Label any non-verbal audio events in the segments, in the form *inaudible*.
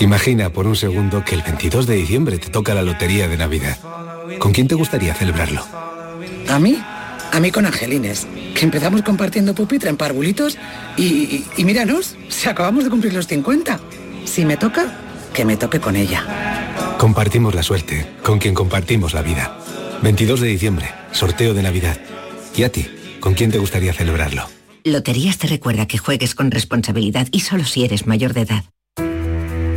Imagina por un segundo que el 22 de diciembre te toca la lotería de Navidad. ¿Con quién te gustaría celebrarlo? ¿A mí? A mí con Angelines, que empezamos compartiendo pupitre en parvulitos y, y, y míranos, si acabamos de cumplir los 50. Si me toca, que me toque con ella. Compartimos la suerte, con quien compartimos la vida. 22 de diciembre, sorteo de Navidad. ¿Y a ti? ¿Con quién te gustaría celebrarlo? Loterías te recuerda que juegues con responsabilidad y solo si eres mayor de edad.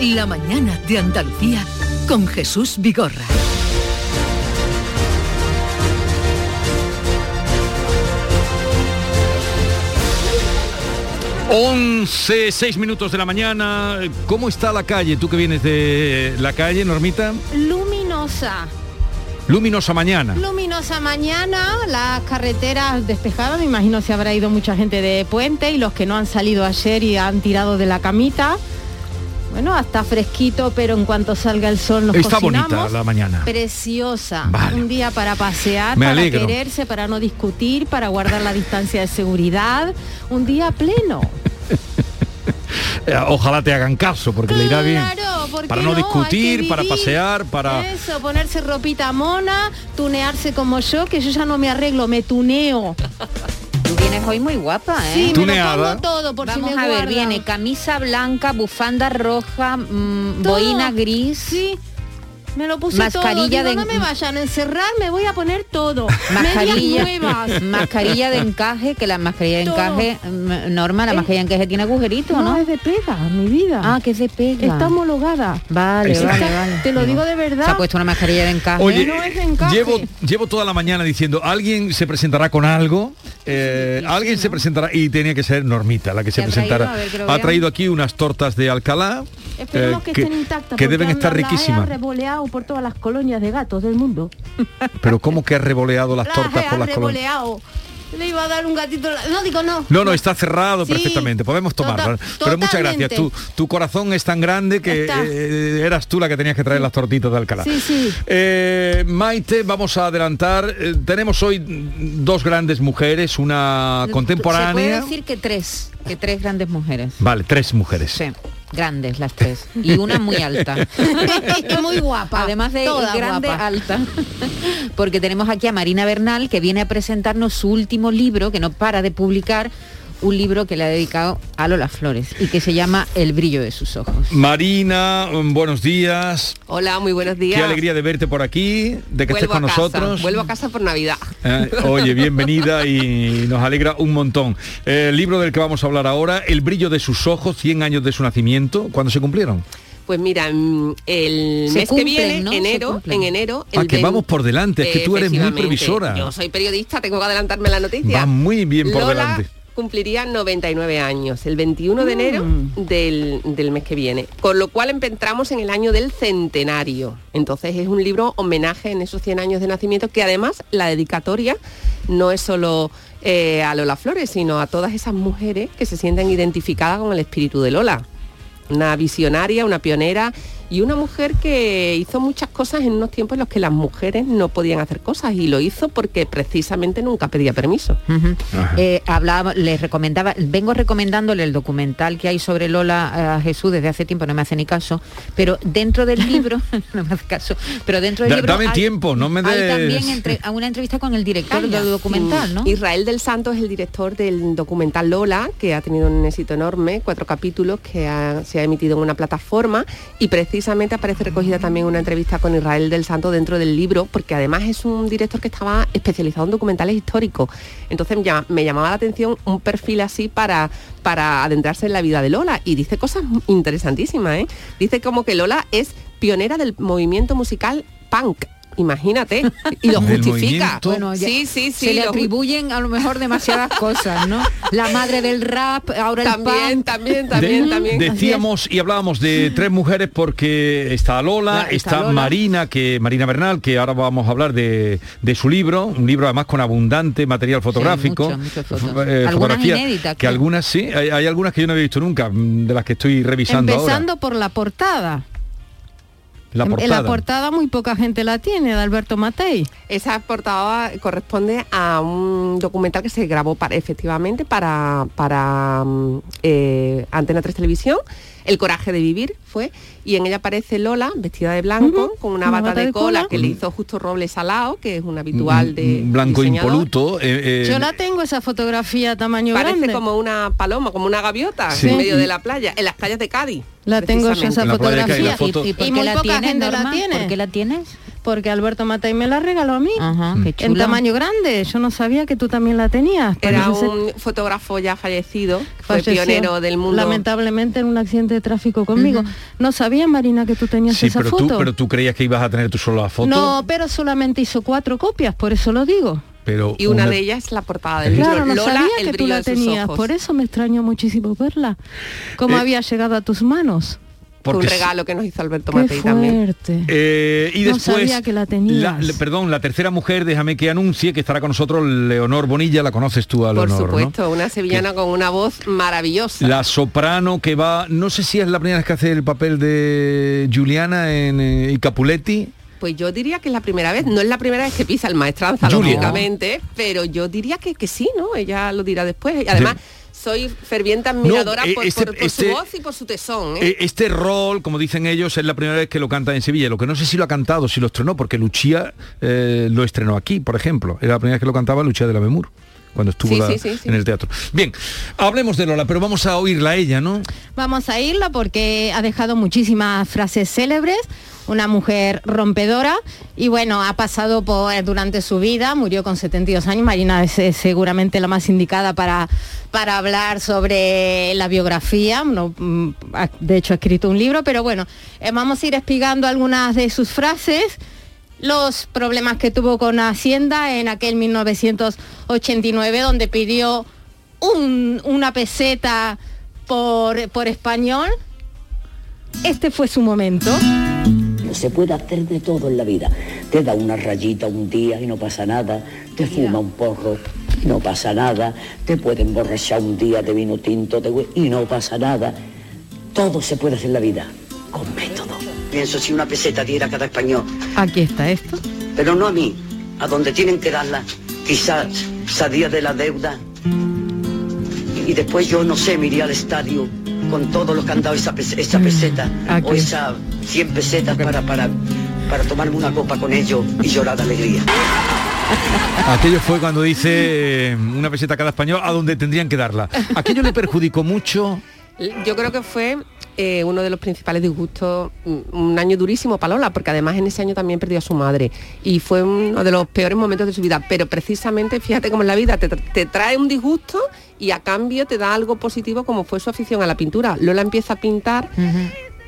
La mañana de Andalucía con Jesús Vigorra. Once, seis minutos de la mañana. ¿Cómo está la calle? Tú que vienes de la calle, Normita. Luminosa. Luminosa mañana. Luminosa mañana, las carreteras despejadas, me imagino se habrá ido mucha gente de puente y los que no han salido ayer y han tirado de la camita. Bueno, hasta fresquito, pero en cuanto salga el sol nos Está cocinamos. bonita la mañana. Preciosa. Vale. Un día para pasear, Me para alegro. quererse, para no discutir, para guardar la distancia de seguridad. Un día pleno. *laughs* Eh, Ojalá te hagan caso, porque le irá bien. Claro, ¿por qué Para no que discutir, para pasear, para... Eso, ponerse ropita mona, tunearse como yo, que yo ya no me arreglo, me tuneo. Tú vienes hoy muy guapa, ¿eh? Sí, me lo pongo todo por si Vamos me a ver, viene camisa blanca, bufanda roja, mm, Todo. boina gris. Sí. Me lo puse Mascarilla todo. Digo, de- no me vayan a encerrar, me voy a poner todo. *laughs* Mascarilla, nuevas. *laughs* mascarilla de encaje, que la mascarilla de Todo. encaje, mm, Norma, la mascarilla de encaje tiene agujeritos, ¿no? No, es de pega, mi vida. Ah, que es de pega. Está homologada. Vale, Está- vale, vale. Te lo digo de verdad. Se ha puesto una mascarilla de encaje. Oye, no es de encaje. llevo, llevo toda la mañana diciendo, alguien se presentará con algo, eh, alguien se presentará y tenía que ser Normita la que se ¿Qué ha traído? presentara. Ver, que ha traído aquí unas tortas de Alcalá Esperemos eh, que, que, estén intactas. que deben estar las- las he riquísimas. revoleado por todas las colonias de gatos del mundo. *laughs* Pero ¿cómo que ha revoleado las tortas las por las colonias? revoleado. Le iba a dar un gatito. No, digo no. No, no, está cerrado Sí, perfectamente, podemos tomarlo. tota- Pero muchas gracias. Tu, tu corazón es tan grande que eh, eras tú la que tenías que traer las tortitas de Alcalá. Sí, sí. Eh, Maite, vamos a adelantar. Eh, tenemos hoy dos grandes mujeres, una Se puede contemporánea. decir que tres, que tres grandes mujeres. Vale, tres mujeres. Sí, grandes las tres. Y una muy alta. *laughs* muy guapa. Además de grande, guapa. alta. *laughs* Porque tenemos aquí a Marina Bernal, que viene a presentarnos su último libro, que no para de publicar, un libro que le ha dedicado a Lola Flores y que se llama El brillo de sus ojos. Marina, mm, buenos días. Hola, muy buenos días. Qué alegría de verte por aquí, de que estés Vuelvo con a casa, nosotros. Vuelvo a casa por Navidad. Eh, oye, bienvenida y nos alegra un montón. El libro del que vamos a hablar ahora, El brillo de sus ojos, 100 años de su nacimiento, ¿cuándo se cumplieron? Pues mira, mm, el Se mes cumplen, que viene, ¿no? Enero, en enero... Ah, el que vein- vamos por delante, es que tú eres muy previsora. Yo soy periodista, tengo que adelantarme la noticia. Va muy bien por Lola delante. Cumpliría 99 años, el 21 de enero Mm. del, del mes que viene. Con lo cual entramos en el año del centenario. Entonces es un libro homenaje en esos 100 años de nacimiento que además la dedicatoria no es solo eh, a Lola Flores, sino a todas esas mujeres que se sienten identificadas con el espíritu de Lola. Una visionaria, una pionera y una mujer que hizo muchas cosas en unos tiempos en los que las mujeres no podían hacer cosas y lo hizo porque precisamente nunca pedía permiso. Eh, hablaba, les recomendaba, vengo recomendándole el documental que hay sobre Lola eh, Jesús desde hace tiempo, no me hace ni caso, pero dentro del *laughs* libro, *laughs* no me hace caso, pero dentro del Da- libro dame hay- tiempo, no me hay des- también entre, a una entrevista con el director del documental, ¿no? Israel del Santo es el director del documental Lola, que ha tenido un éxito enorme, cuatro capítulos que ha- se ha emitido en una plataforma y precisamente aparece recogida también una entrevista con Israel del Santo dentro del libro, porque además es un director que estaba especializado en documentales históricos. Entonces ya me llamaba la atención un perfil así para, para adentrarse en la vida de Lola y dice cosas interesantísimas. ¿eh? Dice como que Lola es pionera del movimiento musical punk. Imagínate, y lo justifica. Bueno, ya sí, sí, sí. se le atribuyen a lo mejor demasiadas cosas, ¿no? La madre del rap, ahora el También, punk. también, De- también, también. Decíamos y hablábamos de tres mujeres porque está Lola, La- está está Lola. Marina, que Marina Bernal, que ahora vamos a hablar de, de su libro, un libro además con abundante material fotográfico. mucho, eh, Algunas inéditas, Que algunas sí, hay, hay algunas que yo no había visto nunca, mm, de las que estoy revisando Empezando ahora. por la portada. La En- portada. En la portada muy poca gente la tiene, de Alberto Matei. Esa portada corresponde a un documental que se grabó para, efectivamente para, para mm, eh, Antena 3 Televisión. El coraje de vivir fue, y en ella aparece Lola vestida de blanco, con una, Una bata, bata de, de cola, cola. que le hizo justo Robles Salao, que es un habitual de Mm, Blanco diseñador. impoluto. eh, eh, Yo la tengo esa fotografía tamaño Parece grande. como una paloma, como una gaviota Sí. en medio de la playa, en las playas de Cádiz. La tengo yo esa la fotografía. foto- ¿Y por Y qué la poca tienes, gente la Norma? tiene. ¿Por qué la tienes? Porque Alberto Matei me la regaló a mí. Ajá, En tamaño grande. Yo no sabía que tú también la tenías. Era un fotógrafo ya fallecido, que fue falleció, pionero del mundo. Lamentablemente en un accidente de tráfico conmigo. No sabía, Marina, que tú tenías Sí, esa pero foto. tú, pero tú creías que ibas a tener tú solo la foto. No, pero solamente hizo cuatro copias, por eso lo digo. pero Y una, de ellas es la portada del Claro, libro. no Lola, sabía que tú la tenías, por eso me extrañó muchísimo verla. ¿Cómo Eh, había llegado a tus manos? Un porque si- regalo que nos hizo Alberto Qué Matei también. fuerte. Eh, y No después, sabía que la tenías. le- perdón, la tercera mujer, déjame que anuncie que estará con nosotros Leonor Bonilla, la conoces tú a Por Leonor, ¿no? supuesto, una sevillana con una voz maravillosa. La soprano que va, no sé si es la primera vez que hace el papel de Juliana en eh, y Capuletti. Pues yo diría que es la primera vez, no es la primera vez que pisa el maestranza, Julia. lógicamente, pero yo diría que, que sí, ¿no? Ella lo dirá después. Y además, soy ferviente admiradora eh, por, este- por- por este- su voz y por su tesón. ¿eh? Eh, Este rol, como dicen ellos, es la primera vez que lo canta en Sevilla. Lo que no sé si lo ha cantado, si lo estrenó, porque Lucía eh, lo estrenó aquí, por ejemplo. Era la primera vez que lo cantaba Lucía de la Memur, cuando estuvo Sí, la- sí, sí, sí. en el teatro. Bien, hablemos de Lola, pero vamos a oírla a ella, ¿no? Vamos a irla porque ha dejado muchísimas frases célebres, una mujer rompedora y bueno, ha pasado por durante su vida, murió con 72 años, Marina es eh, seguramente la más indicada para, para hablar sobre la biografía, mm, de hecho ha escrito un libro, pero bueno, eh, vamos a ir explicando algunas de sus frases los problemas que tuvo con Hacienda en aquel 1989 donde pidió un- una peseta por, por español. Este fue su momento. Se puede hacer de todo en la vida. Te da una rayita un día y no pasa nada. Te fuma un porro y no pasa nada. Te puede emborrachar un día de vino tinto de hue- y no pasa nada. Todo se puede hacer en la vida con método. Pienso si una peseta diera a cada español, Aquí está esto. pero no a mí, a donde tienen que darla. Quizás salía de la deuda y después yo no sé, me iría al estadio con todos los que han dado esa, pes- esa peseta o esas 100 pesetas para, para, para tomarme una copa con ellos y llorar de alegría. *laughs* Aquello fue cuando dice eh, una peseta a cada español a donde tendrían que darla. Aquello le perjudicó mucho. Yo creo que fue eh, uno de los principales disgustos, un un año durísimo para Lola, porque además en ese año también perdió a su madre y fue uno de los peores momentos de su vida. Pero precisamente, fíjate cómo en la vida te, te trae un disgusto y a cambio te da algo positivo como fue su afición a la pintura. Lola empieza a pintar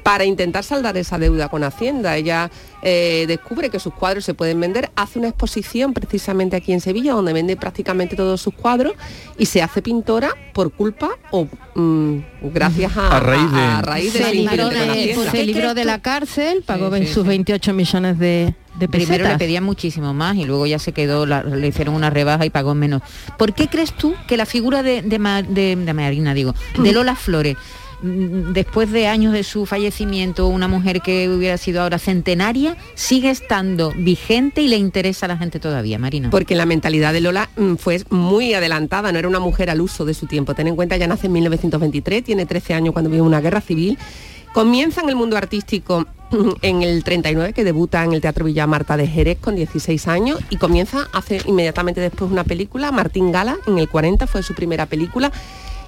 para intentar saldar esa deuda con Hacienda. Ella eh, descubre que sus cuadros se pueden vender, hace una exposición precisamente aquí en Sevilla, donde vende prácticamente todos sus cuadros y se hace pintora por culpa o mm, gracias a, A raíz de- a raíz de Se su libró con de, Hacienda. se libró de la cárcel, pagó Sí, sí, sus sí. 28 millones de, de. Primero le pedían muchísimo más y luego ya se quedó, la- le hicieron una rebaja y pagó menos. ¿Por qué crees tú que la figura de, de, de- de Marina, digo, de Lola Flores, mm, después de años de su fallecimiento, una mujer que hubiera sido ahora centenaria, sigue estando vigente y le interesa a la gente todavía, Marina? Porque la mentalidad de Lola mm, fue muy adelantada, no era una mujer al uso de su tiempo. Ten en cuenta, ya nace en 1923, tiene 13 años cuando vive una guerra civil. Comienza en el mundo artístico en el 39, que debuta en el Teatro Villa Marta de Jerez con 16 años y comienza, hace inmediatamente después una película, Martín Gala, en el 40 fue su primera película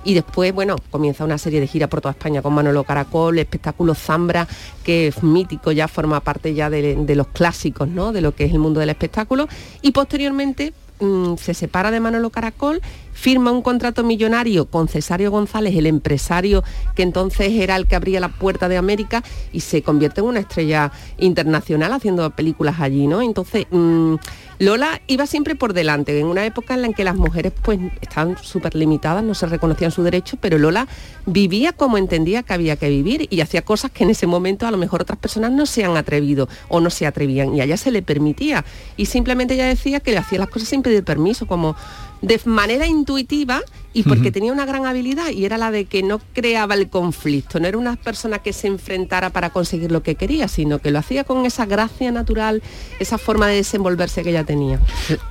y después, bueno, comienza una serie de giras por toda España con Manolo Caracol, espectáculo Zambra, que es mítico, ya forma parte ya de, los clásicos, ¿no? De lo que es el mundo del espectáculo. Y posteriormente mm, se separa de Manolo Caracol, firma un contrato millonario con Cesario González, el empresario que entonces era el que abría la puerta de América y se convierte en una estrella internacional haciendo películas allí, ¿no? Entonces, mm, Lola iba siempre por delante, en una época en la que las mujeres pues estaban súper limitadas, no se reconocían su derecho, pero Lola vivía como entendía que había que vivir y hacía cosas que en ese momento a lo mejor otras personas no se han atrevido o no se atrevían y a ella se le permitía. Y simplemente ella decía que le hacía las cosas sin pedir permiso, como de manera intuitiva y porque tenía una gran habilidad y era la de que no creaba el conflicto, no era una persona que se enfrentara para conseguir lo que quería, sino que lo hacía con esa gracia natural, esa forma de desenvolverse que ella tenía.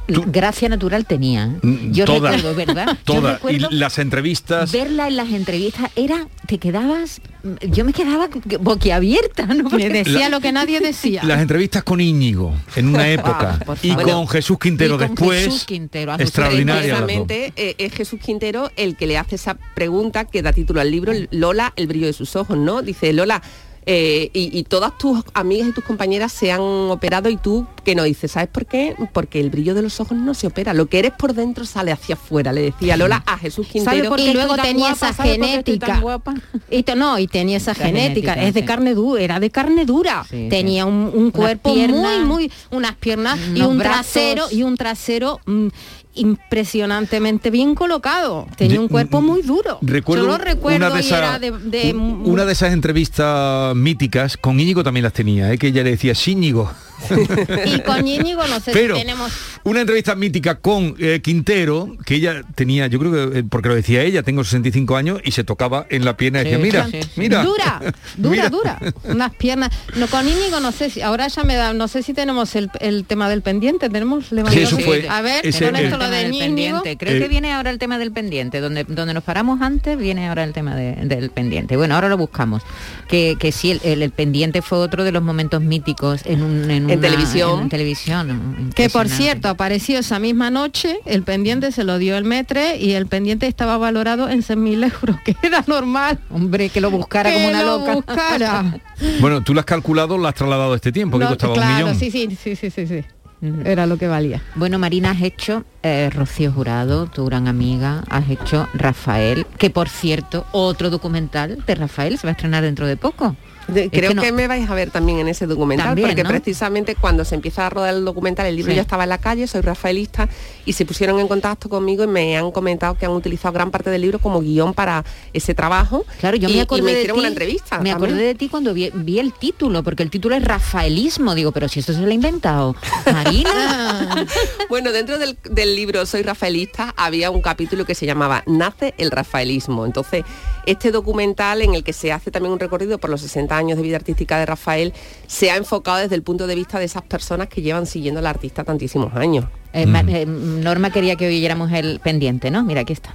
Gracia natural tenía. ¿eh? Mm, Yo toda, recuerdo, ¿verdad? *laughs* Yo Toda. Y las entrevistas... verla en las entrevistas era, te quedabas, yo me quedaba boquiabierta, ¿no? Me decía lo que nadie decía. *laughs* Las entrevistas con Íñigo en una *laughs* época por y con Jesús Quintero Y con después. Jesús Quintero. Precisamente eh, es Jesús Quintero el que le hace esa pregunta que da título al libro, Lola, el brillo de sus ojos, ¿no? Dice, Lola, eh, y, y todas tus amigas y tus compañeras se han operado y tú que no dices, ¿sabes por qué? Porque el brillo de los ojos no se opera, lo que eres por dentro sale hacia afuera, le decía Lola a Jesús Quintero. y luego tenía esa genética *laughs* y to- no y tenía esa genética, genética, es de sí. carne dura era de carne dura Sí, tenía un, un cuerpo piernas, muy muy unas piernas y unos un brazos. trasero y un trasero mm, impresionantemente bien colocado tenía un cuerpo muy duro Recuerdo yo lo recuerdo una de, y era de, de- un- una de esas entrevistas míticas, con Íñigo también las tenía, ¿eh? que ella le decía, sí, Íñigo. *laughs* y con Íñigo no sé Pero si tenemos una entrevista mítica con eh, Quintero, que ella tenía, yo creo que, eh, porque lo decía ella, tengo 65 años y se tocaba en la pierna y decía, mira, sí, sí. mira. dura *laughs* dura Mira. dura unas piernas no con Íñigo no sé si ahora ya me da no sé si tenemos el, el tema del pendiente tenemos levantado eso fue- a ver ese- con esto lo de del pendiente. Creo Eh, que viene ahora el tema del pendiente, donde, donde nos paramos antes, viene ahora el tema de- del pendiente. Bueno, ahora lo buscamos. Que, que sí, el, el- el pendiente fue otro de los momentos míticos en, un, en, una- televisión. en televisión. Que por cierto, apareció esa misma noche, el pendiente se lo dio el metre y el pendiente estaba valorado en 6.000 euros, *laughs* que era normal. Hombre, que lo buscara como una lo loca. buscara. Bueno, tú lo has calculado, lo has trasladado a este tiempo, que No, costaba un claro, millón. sí, sí, sí, sí, sí, sí. Era lo que valía. Bueno, Marina, has hecho eh, Rocío Jurado, tu gran amiga, has hecho Rafael, que por cierto, otro documental de Rafael se va a estrenar dentro de poco. De- creo que me vais a ver también en ese documental, También, porque ¿no? precisamente cuando se empieza a rodar el documental, el libro Sí. ya estaba en la calle, soy rafaelista, y se pusieron en contacto conmigo y me han comentado que han utilizado gran parte del libro como guion para ese trabajo. Claro, yo y, me y acordé me de ti. una entrevista. Me también. acordé de ti cuando vi, vi el título, porque el título es Rafaelismo. Digo, pero si esto se lo ha inventado Marina. *laughs* Bueno, dentro del, del libro Soy Rafaelista había un capítulo que se llamaba Nace el Rafaelismo. Entonces, este documental en el que se hace también un recorrido por los 60 años de vida artística de Rafael, se ha enfocado desde el punto de vista de esas personas que llevan siguiendo al artista tantísimos años. Eh, Ma- eh, Norma quería que oyéramos el pendiente, ¿no? Mira, aquí está.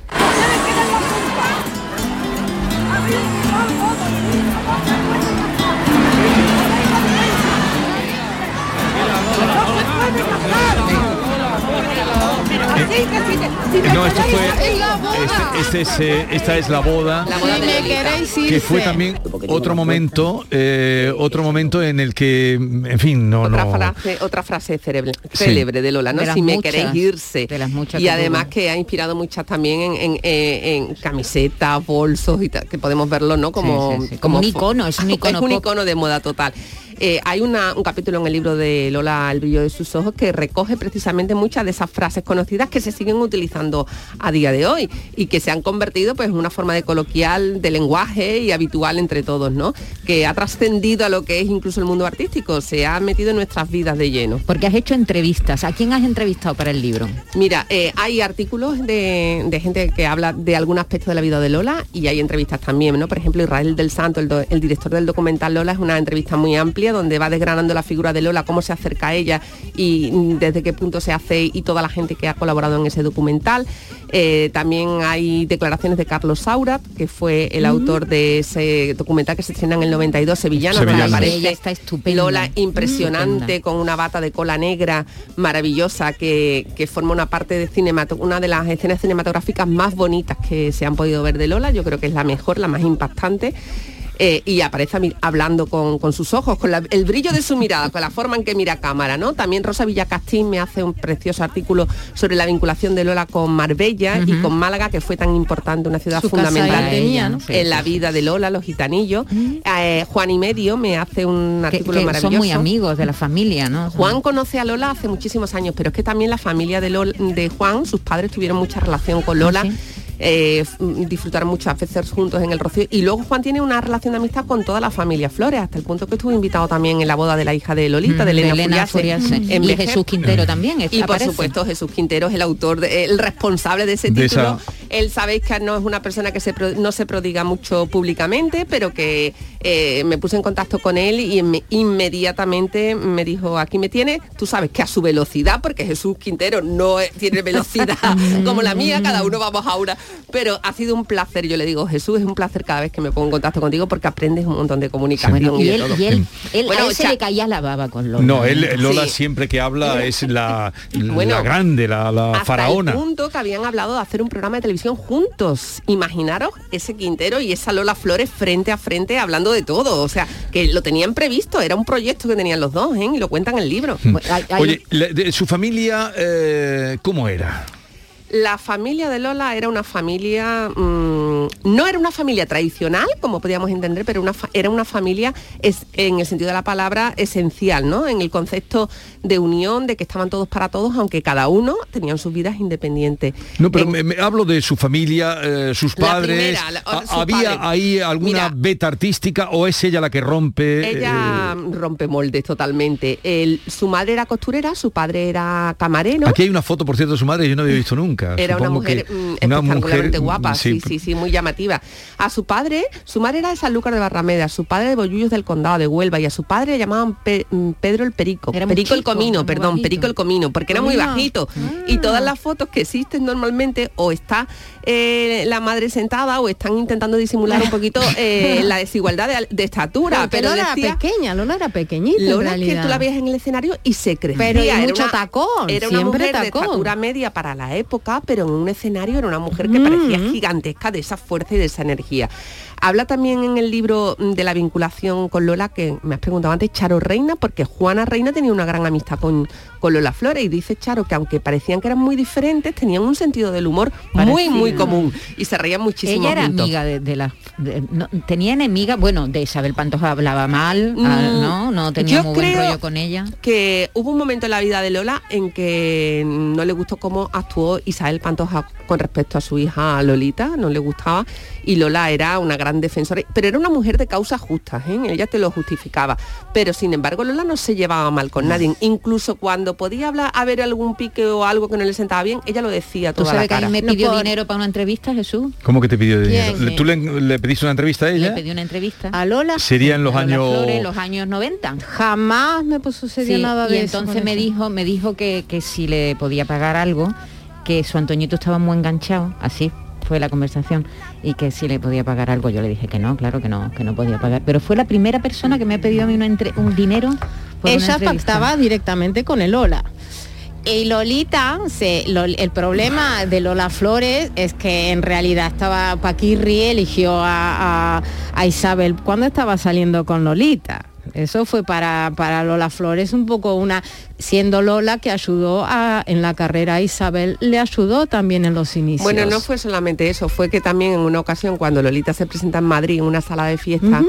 No, esto fue. Este, este es, eh, esta es la boda. La boda Si de me Lolita. queréis que fue también otro momento, eh, otro momento en el que, en fin, no, otra no. frase, otra frase célebre, célebre de Lola, ¿no? De Si me muchas, queréis irse. de las muchas y además que ha inspirado muchas también en, en- en- en camisetas, bolsos y tal, que podemos verlo, ¿no? Como, Sí, sí, sí. Como un icono, es un *laughs* icono Es un icono de moda total. Eh, hay una- un capítulo en el libro de Lola, El brillo de sus ojos, que recoge precisamente muchas de esas frases conocidas que se siguen utilizando a día de hoy y que se han convertido pues, en una forma de coloquial, de lenguaje y habitual entre todos, ¿no? Que ha trascendido a lo que es incluso el mundo artístico, se ha metido en nuestras vidas de lleno. Porque has hecho entrevistas. ¿A quién has entrevistado para el libro? Mira, eh, hay artículos de, de gente que habla de algún aspecto de la vida de Lola y hay entrevistas también, ¿no? Por ejemplo, Israel del Santo, el, do- el director del documental Lola, es una entrevista muy amplia donde va desgranando la figura de Lola, cómo se acerca a ella y mm, desde qué punto se hace y toda la gente que ha colaborado en ese documental. Eh, también hay declaraciones de Carlos Saurat, que fue el autor de ese documental que se estrena en el 92, Sevillano, donde Sevillano. aparece está estupenda. Lola impresionante Estupenda. con una bata de cola negra maravillosa que, que forma una parte de cinemato una de las escenas cinematográficas más bonitas que se han podido ver de Lola yo creo que es la mejor la más impactante eh, y aparece hablando con, con sus ojos, con la- el brillo de su mirada, con la forma en que mira a cámara, ¿no? También Rosa Villacastín me hace un precioso artículo sobre la vinculación de Lola con Marbella y con Málaga, que fue tan importante, una ciudad Su fundamental en la vida de Lola, los gitanillos. Eh, Juan y Medio me hace un artículo que maravilloso. son muy amigos de la familia, ¿no? Juan conoce a Lola hace muchísimos años, pero es que también la familia de, de Juan, sus padres tuvieron mucha relación con Lola. Ah, sí. Eh, f- disfrutaron muchas veces juntos en el Rocío y luego Juan tiene una relación de amistad con toda la familia Flores hasta el punto que estuvo invitado también en la boda de la hija de Lolita Mm, de Elena, de Elena Furiase, Furiase. en Y. Jesús Quintero también y por aparece. supuesto Jesús Quintero es el autor de- el responsable de ese De título esa- él sabéis que no es una persona que se pro- no se prodiga mucho públicamente, pero que eh, me puse en contacto con él y me- inmediatamente me dijo, aquí me tiene, tú sabes que a su velocidad, porque Jesús Quintero no es- tiene velocidad *laughs* como la mía, cada uno vamos a una, pero ha sido un placer, yo le digo, Jesús, es un placer cada vez que me pongo en contacto contigo porque aprendes un montón de comunicación Bueno, y y de él, todo. y él, él- Bueno, a él se le caía la baba con Lola. No, él, Lola Sí. siempre que habla es la, *laughs* grande, la, la hasta faraona. el punto que habían hablado de hacer un programa de televisión juntos. Imaginaros ese Quintero y esa Lola Flores frente a frente hablando de todo. O sea, que lo tenían previsto, era un proyecto que tenían los dos, ¿eh? Y lo cuentan en el libro. Hay- hay- Oye, la- de su familia, eh, ¿cómo era? La familia de Lola era una familia, mm, no era una familia tradicional, como podíamos entender, pero una era una familia es, en el sentido de la palabra esencial, ¿no? En el concepto de unión, de que estaban todos para todos, aunque cada uno tenían sus vidas independientes. No, pero En- me, me hablo de su familia, eh, sus La padres. primera, la- ¿Ha- sus ¿Había padres. ahí alguna Mira. beta artística o es ella la que rompe? Ella eh, rompe moldes totalmente. El- su madre era costurera, su padre era camarero. Aquí hay una foto, por cierto, de su madre yo no había visto nunca. Era una mujer que mm, una espectacularmente mujer, guapa, sí, sí, sí, muy llamativa. A su padre, su madre era de Sanlúcar de Barrameda, su padre de Bollullos del Condado de Huelva y a su padre le llamaban Pe- mm, Pedro el Perico. Era Perico el Comino, perdón, bajito. Perico el Comino, porque era muy bajito. Y todas las fotos que existen normalmente o está eh, la madre sentada o están intentando disimular un poquito *laughs* eh, la desigualdad de, de estatura. Porque pero Lola decía, era pequeña, Lola era pequeñita en Lola es que tú la veías en el escenario y se crecía. Pero y Era mucho una- tacón, Era una siempre mujer de tacón. estatura media para la época, pero en un escenario era una mujer que parecía Mm. gigantesca de esa fuerza y de esa energía. Habla también en el libro de la vinculación con Lola, que me has preguntado antes, Charo Reina, porque Juana Reina tenía una gran amistad con, con Lola Flores y dice Charo que aunque parecían que eran muy diferentes, tenían un sentido del humor muy, Parecido. muy común y se reían muchísimo Ella era juntos. amiga de, de la... de- no, tenía enemiga, bueno, de Isabel Pantoja hablaba mal, ah, Mm, ¿no? No tenía yo muy buen creo rollo con ella. que hubo un momento en la vida de Lola en que no le gustó cómo actuó Isabel Pantoja con respecto a su hija Lolita, no le gustaba y Lola era una gran defensora, pero era una mujer de causas justas, ¿eh? ella te lo justificaba, pero sin embargo Lola no se llevaba mal con nadie, incluso cuando podía hablar, haber algún pique o algo que no le sentaba bien, ella lo decía ¿Tú toda sabes que la a cara. mí me No pidió por- dinero para una entrevista, Jesús? ¿Cómo que te pidió dinero? ¿Quién? ¿Tú le, le pediste una entrevista a Le ella? pedí una entrevista. A Lola Sería en los A Lola años... Flores, los años 90. jamás me sucedió Sí, nada de y eso entonces me dijo, me dijo que, que si le podía pagar algo, que su Antoñito estaba muy enganchado, así fue la conversación, y que si le podía pagar algo. Yo le dije que no, claro que no, que no podía pagar. Pero fue la primera persona que me ha pedido a mí una entre- un dinero. por ella pactaba directamente con el Lola. Y Lolita, se, lo- el problema de Lola Flores es que en realidad estaba Paquirri eligió a, a- a Isabel cuando estaba saliendo con Lolita. Eso fue para, para Lola Flores un poco una, siendo Lola que ayudó a, en la carrera a Isabel, le ayudó también en los inicios. Bueno, no fue solamente eso, fue que también en una ocasión cuando Lolita se presenta en Madrid en una sala de fiesta,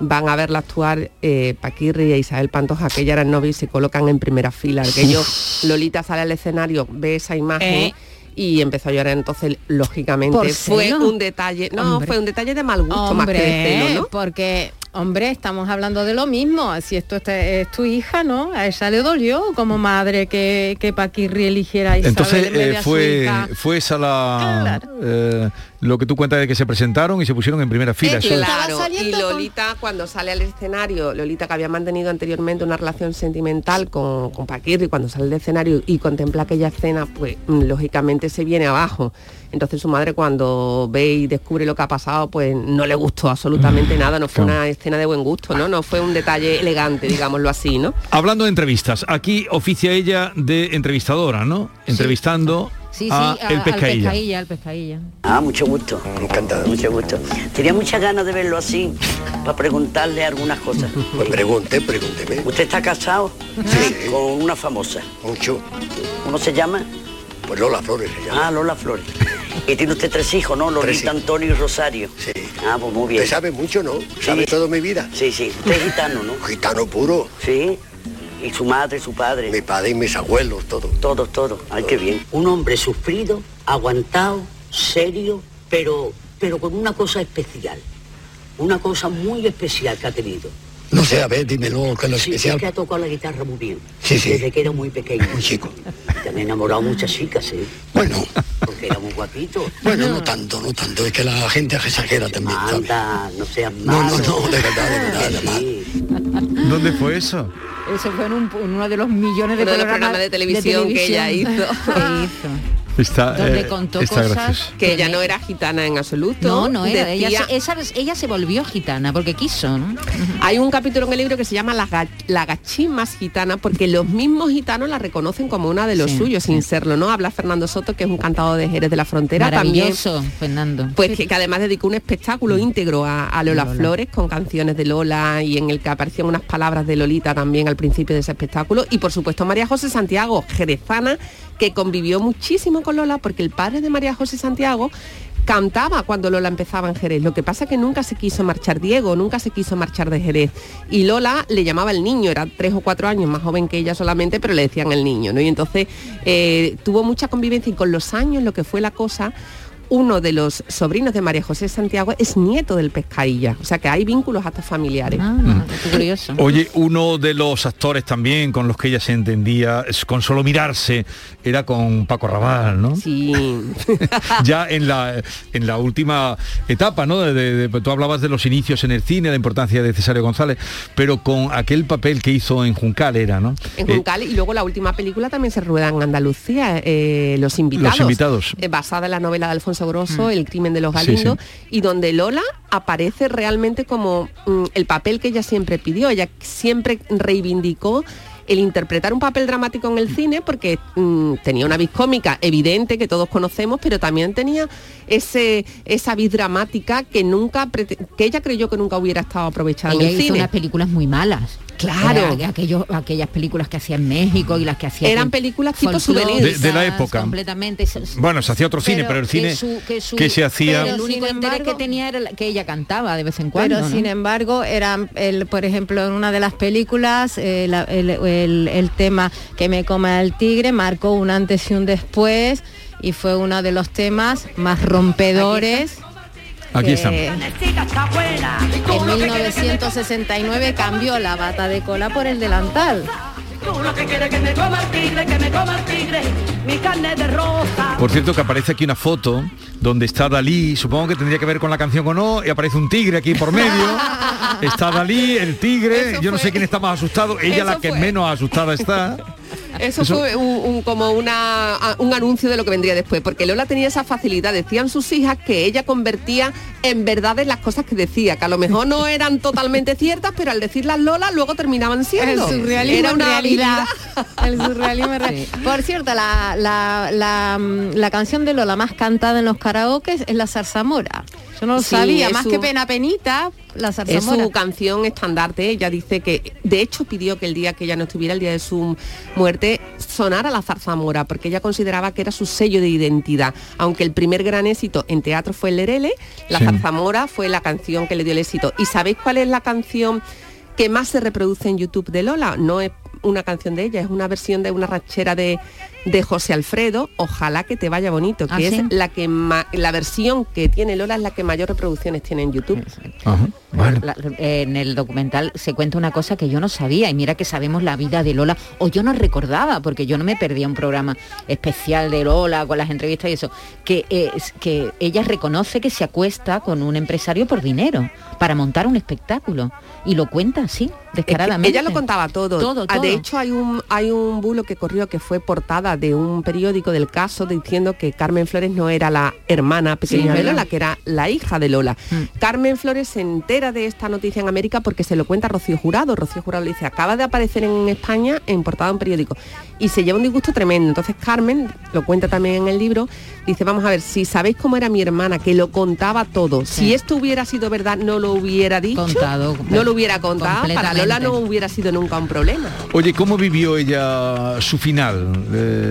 van a verla actuar eh, Paquirri e Isabel Pantoja, que ella eran novios y se colocan en primera fila. Aquello, *laughs* Lolita sale al escenario, ve esa imagen. Eh. Y empezó a llorar entonces, lógicamente. ¿Por Fue un detalle, no, Hombre. fue un detalle de mal gusto más que de Hombre, celo, ¿no? porque, hombre, estamos hablando de lo mismo. Si esto es tu hija, ¿no? A ella le dolió como madre que, que Paquirri eligiera a Isabel Entonces en eh, a su fue, hija. fue esa la eh, lo que tú cuentas de que se presentaron y se pusieron en primera fila. Es- Claro, y Lolita cuando sale al escenario, Lolita que había mantenido anteriormente una relación sentimental con, con Paquirri, cuando sale al escenario y contempla aquella escena, pues mm, lógicamente se viene abajo. Entonces su madre cuando ve y descubre lo que ha pasado, pues no le gustó absolutamente nada, no fue una escena de buen gusto, ¿no? No fue un detalle elegante, digámoslo así, ¿no? Hablando de entrevistas, aquí oficia ella de entrevistadora, ¿no? Entrevistando Sí, sí, a a- el al pescadilla, al pescadilla. Ah, mucho gusto. Encantado. Mucho gusto. Tenía muchas ganas de verlo así, para preguntarle algunas cosas. Pues pregunte, pregúnteme. ¿Usted está casado? Sí. Con una famosa. Mucho. ¿Cómo se llama? Pues Lola Flores se llama. Ah, Lola Flores. Y tiene usted tres hijos, ¿no? Lolita, Antonio y Rosario. Sí. Ah, pues muy bien. Usted sabe mucho, ¿no? Sabe toda mi vida. Sí, sí. Usted es gitano, ¿no? Gitano puro. Sí. Y su madre, su padre. Mi padre y mis abuelos, todo. Todos, todos. Ay, qué bien. Un hombre sufrido, aguantado, serio, pero, pero con una cosa especial. Una cosa muy especial que ha tenido. No sé, a ver, dímelo, que es lo Sí, especial. es que ha tocado la guitarra muy bien. Sí, sí. Desde que era muy pequeño. Muy chico. Han enamorado muchas chicas, ¿eh? Bueno. Porque era muy guapito. Bueno, no tanto, no tanto. Es que la gente exagera también, no seas No, malo. no, no, de verdad, de verdad, de verdad. ¿Dónde fue eso? Ese fue en, un- en uno de los millones de, Uno de los programas de televisión que ella hizo. *laughs* que hizo. Está, Donde eh, contó está cosas gracioso. Que ella no era gitana en absoluto. No, no era. Ella, se, esa- ella se volvió gitana porque quiso, ¿no? *laughs* Hay un capítulo en el libro que se llama La, ga- la gachín más gitana, porque los mismos gitanos la reconocen como una de los Sí, suyos, sin serlo, ¿no? Habla Fernando Soto, que es un cantado de Jerez de la Frontera también. Maravilloso, Fernando. Pues que, que además dedicó un espectáculo íntegro a, a Lola, Lola. Flores con canciones de Lola y en el que aparecían unas palabras de Lolita también al principio de ese espectáculo. Y por supuesto María José Santiago, jerezana, que convivió muchísimo con Lola porque el padre de María José Santiago cantaba cuando Lola empezaba en Jerez. Lo que pasa que nunca se quiso marchar Diego, nunca se quiso marchar de Jerez. Y Lola le llamaba el niño, era tres o cuatro años más joven que ella solamente, pero le decían el niño, ¿no? Y entonces eh, tuvo mucha convivencia y con los años lo que fue la cosa uno de los sobrinos de María José Santiago es nieto del pescadilla, o sea que hay vínculos hasta familiares. Ah, qué curioso. Oye, uno de los actores también con los que ella se entendía, es- con solo mirarse, era con Paco Rabanne, ¿no? Sí. *laughs* ya en la, en la última etapa, ¿no? De- de- de- tú hablabas de los inicios en el cine, la importancia de Cesario González, pero con aquel papel que hizo en Juncal era, ¿no? En Eh, Juncal y luego la última película también se rueda en Andalucía, eh, Los Invitados. Los Invitados. eh, basada en la novela de Alfonso Grosso, El crimen de los Galindo, sí. y donde Lola aparece realmente como mm, el papel que ella siempre pidió. Ella siempre reivindicó el interpretar un papel dramático en el cine porque mm, tenía una vis cómica evidente que todos conocemos, pero también tenía ese, esa vis dramática que nunca que ella creyó que nunca hubiera estado aprovechada Ella en el hizo cine. unas películas muy malas. Claro. Era aquellos- aquellas películas que hacía en México y las que hacía Eran películas tipo folclóricas, De- de la época. Completamente. Bueno, se hacía otro cine, pero el que cine su- que su- que se hacía... pero el único Sin interés embargo- que tenía era que ella cantaba de vez en cuando. Pero ¿no? sin embargo, eran, el, por ejemplo, en una de las películas, eh, la- el, el- el tema que me coma el tigre marcó un antes y un después y fue uno de los temas más rompedores. Aquí que estamos. En 1969 cambió la bata de cola por el delantal. Por cierto, que aparece aquí una foto donde está Dalí, supongo que tendría que ver con la canción o no, y aparece un tigre aquí por medio. *laughs* Está Dalí, el tigre, yo no sé quién está más asustado, ella Eso la que fue. menos asustada está. *laughs* Eso, Eso- fue un, un- como una, un anuncio de lo que vendría después, porque Lola tenía esa facilidad, decían sus hijas que ella convertía en verdades las cosas que decía, que a lo mejor no eran totalmente ciertas, pero al decirlas Lola luego terminaban siendo. El surrealismo Era una realidad. El surrealismo *laughs* Por cierto, la, la- la, mm, la canción de Lola más cantada en los karaokes es la zarzamora. Yo no lo Sí, sabía, es más su- que pena penita, la Es zarzamora. su canción estandarte. Ella dice que, de hecho, pidió que el día que ella no estuviera, el día de su muerte, sonara la zarzamora, porque ella consideraba que era su sello de identidad. Aunque el primer gran éxito en teatro fue el Lerele, la Sí. zarzamora fue la canción que le dio el éxito. ¿Y sabéis cuál es la canción que más se reproduce en YouTube de Lola? No es una canción de ella, es una versión de una rachera de, de José Alfredo, Ojalá que te vaya bonito, que ¿Ah, es sí? la que ma- la versión que tiene Lola es la que mayor reproducciones tiene en YouTube. La- eh, en el documental se cuenta una cosa que yo no sabía y mira que sabemos la vida de Lola o yo no recordaba porque yo no me perdía un programa especial de Lola con las entrevistas y eso que es que ella reconoce que se acuesta con un empresario por dinero para montar un espectáculo y lo cuenta así descaradamente ella lo contaba todo. todo, Ah, De hecho, hay un, hay un bulo que corrió que fue portada de un periódico del caso diciendo que Carmen Flores no era la hermana pequeña Sí, de. Lola, que era la hija de Lola. Carmen Flores se entera de esta noticia en América porque se lo cuenta Rocío Jurado. Rocío Jurado le dice, acaba de aparecer en España en portada de un periódico. Y se lleva un disgusto tremendo. Entonces Carmen, lo cuenta también en el libro, dice, vamos a ver, si sabéis cómo era mi hermana, que lo contaba todo, si esto hubiera sido verdad, no lo hubiera dicho, Contado, no lo hubiera contado, para Lola no hubiera sido nunca un problema. Oye, ¿cómo vivió ella su final? Eh,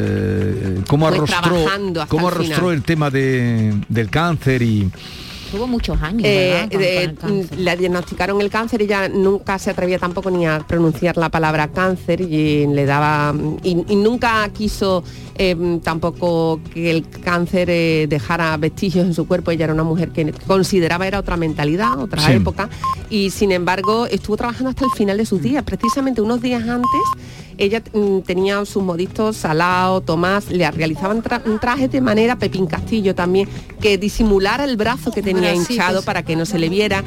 ¿Cómo Pues arrostró, cómo el arrostró el tema de- del cáncer y tuvo muchos años Eh, cáncer. le diagnosticaron el cáncer, ella nunca se atrevía tampoco ni a pronunciar la palabra cáncer y le daba y, y nunca quiso eh, tampoco que el cáncer eh, dejara vestigios en su cuerpo. Ella era una mujer que consideraba era otra mentalidad, otra Sí. época y sin embargo estuvo trabajando hasta el final de sus días. Precisamente unos días antes ella mm, tenía sus modistos Salao, Tomás, le realizaban tra- un traje de manera Pepín Castillo también, que disimulara el brazo que tenía Bracitos. hinchado para que no se le viera.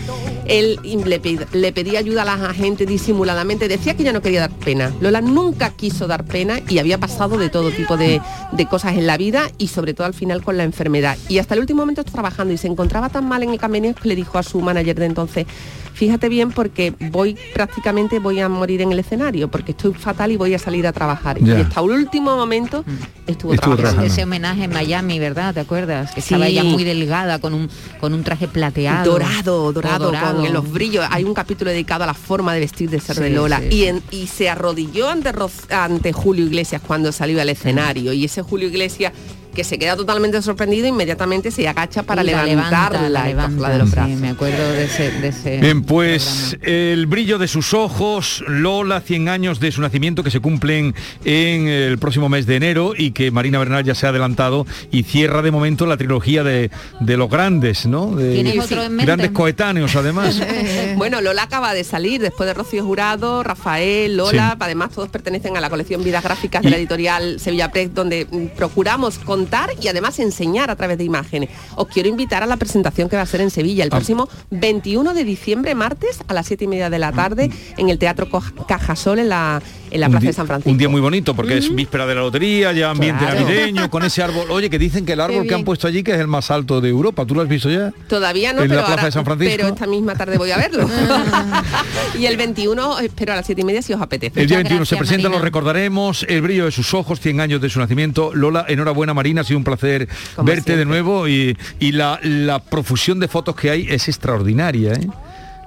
Él le, ped- le pedía ayuda a las agentes disimuladamente, decía que ella no quería dar pena. Lola nunca quiso dar pena y había pasado de todo tipo de, de cosas en la vida y sobre todo al final con la enfermedad. Y hasta el último momento está trabajando y se encontraba tan mal en el camerino que le dijo a su manager de entonces, fíjate bien porque voy prácticamente voy a morir en el escenario porque estoy fatal y voy a salir a trabajar. Ya. Y hasta el último momento estuvo, trabajando. ese homenaje en Miami, ¿verdad? ¿Te acuerdas? Que estaba ella muy delgada con un con un traje plateado. Dorado, dorado, con los brillos. Hay un capítulo dedicado a la forma de vestir de ser de Lola. sí, y, en- y se arrodilló ante, ante Julio Iglesias cuando salió al escenario. Y ese Julio Iglesias que se queda totalmente sorprendido, inmediatamente se agacha para Y la levantarla levanta, la de los sí, brazos. me acuerdo de ese, de ese Bien, pues el brillo de sus ojos, Lola, 100 años de su nacimiento que se cumplen en el próximo mes de enero y que Marina Bernal ya se ha adelantado y cierra de momento la trilogía de, de los grandes, ¿no? De ¿Tienes otro en mente? grandes coetáneos además. *laughs* bueno, Lola acaba de salir después de Rocío Jurado, Rafael, Lola, Sí. además todos pertenecen a la colección Vidas Gráficas de la editorial Sevilla Press, donde mm, procuramos contar y además enseñar a través de imágenes. Os quiero invitar a la presentación que va a ser en Sevilla el Ah. próximo 21 de diciembre, martes, a las 7 y media de la tarde, en el Teatro Cajasol, en la, en la Plaza de San Francisco. Un día muy bonito porque es víspera de la lotería, ya ambiente Claro. navideño, con ese árbol. Oye, que dicen que el árbol que han puesto allí que es el más alto de Europa. ¿Tú lo has visto ya? Todavía no, en pero, la Plaza ahora- de San Francisco. pero esta misma tarde voy a verlo. *laughs* *laughs* y el 21 espero a las 7 y media si os apetece. El día 21 se presenta, lo recordaremos, el brillo de sus ojos, 100 años de su nacimiento. Lola, enhorabuena Marina, ha sido un placer Como verte de nuevo y, y la, la profusión de fotos que hay es extraordinaria ¿eh?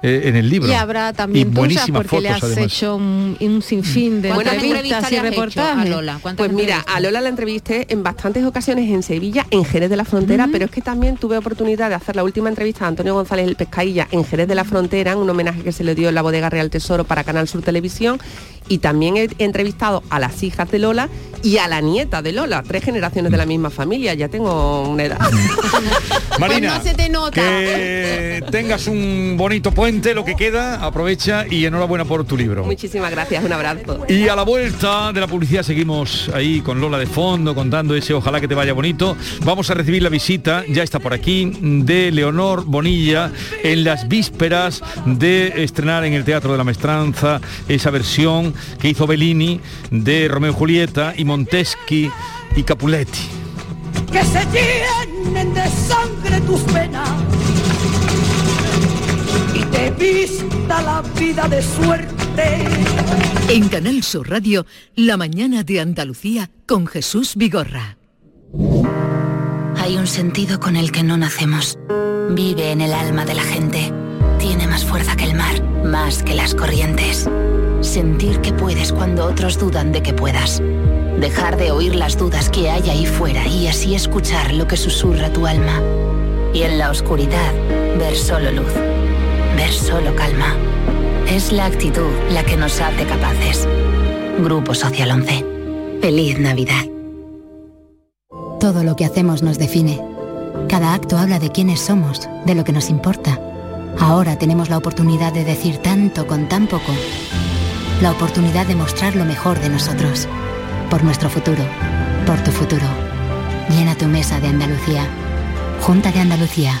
Eh, en el libro. Y habrá también Y buenísimas porque le has fotos, además. hecho un, un sinfín de ¿Cuántas entrevistas y entrevistas hecho reportajes. a Lola? Pues mira, a Lola la entrevisté en bastantes ocasiones en Sevilla, en Jerez de la Frontera, pero es que también tuve oportunidad de hacer la última entrevista a Antonio González el Pescailla en Jerez de la Frontera, un homenaje que se le dio en la bodega Real Tesoro para Canal Sur Televisión. Y también he entrevistado a las hijas de Lola y a la nieta de Lola, tres generaciones de la misma familia. Ya tengo una edad. *laughs* Marina, Pues no se te nota. que tengas un bonito puente, lo que queda, aprovecha y enhorabuena por tu libro. Muchísimas gracias, un abrazo. Y a la vuelta de la publicidad seguimos ahí con Lola de fondo contando ese ojalá que te vaya bonito. Vamos a recibir la visita, ya está por aquí, de Leonor Bonilla en las vísperas de estrenar en el Teatro de la Maestranza esa versión que hizo Bellini de Romeo y Julieta y Monteschi y Capuletti. que se llenen de sangre tus venas te vista la vida de suerte. En Canal Sur Radio, La mañana de Andalucía con Jesús Vigorra. Hay un sentido con el que no nacemos. Vive en el alma de la gente. Tiene más fuerza que el mar, más que las corrientes. Sentir que puedes cuando otros dudan de que puedas. Dejar de oír las dudas que hay ahí fuera y así escuchar lo que susurra tu alma. Y en la oscuridad, ver solo luz. Ver solo calma. Es la actitud la que nos hace capaces. Grupo Social 11. Feliz Navidad. Todo lo que hacemos nos define. Cada acto habla de quiénes somos, de lo que nos importa. Ahora tenemos la oportunidad de decir tanto con tan poco. La oportunidad de mostrar lo mejor de nosotros. Por nuestro futuro. Por tu futuro. Llena tu mesa de Andalucía. Junta de Andalucía.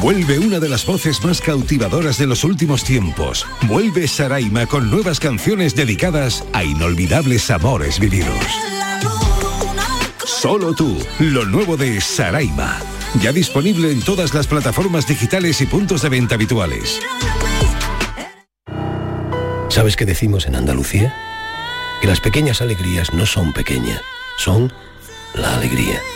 Vuelve una de las voces más cautivadoras de los últimos tiempos. Vuelve Saraima con nuevas canciones dedicadas a inolvidables amores vividos. Solo tú, lo nuevo de Saraima. Ya disponible en todas las plataformas digitales y puntos de venta habituales. ¿Sabes qué decimos en Andalucía? Que las pequeñas alegrías no son pequeñas, son la alegría.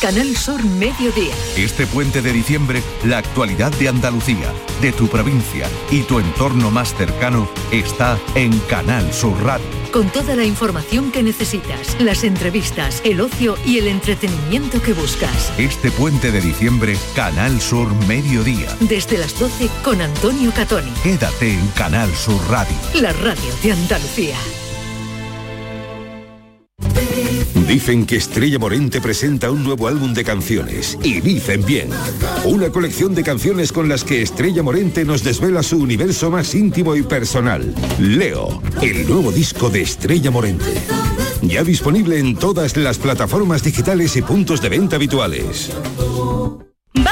Canal Sur Mediodía. Este puente de diciembre, la actualidad de Andalucía, de tu provincia y tu entorno más cercano está en Canal Sur Radio. Con toda la información que necesitas, las entrevistas, el ocio y el entretenimiento que buscas. Este puente de diciembre, Canal Sur Mediodía. Desde las 12 con Antonio Catoni. Quédate en Canal Sur Radio. La radio de Andalucía. Dicen que Estrella Morente presenta un nuevo álbum de canciones. Y dicen bien. Una colección de canciones con las que Estrella Morente nos desvela su universo más íntimo y personal. Leo, el nuevo disco de Estrella Morente. Ya disponible en todas las plataformas digitales y puntos de venta habituales.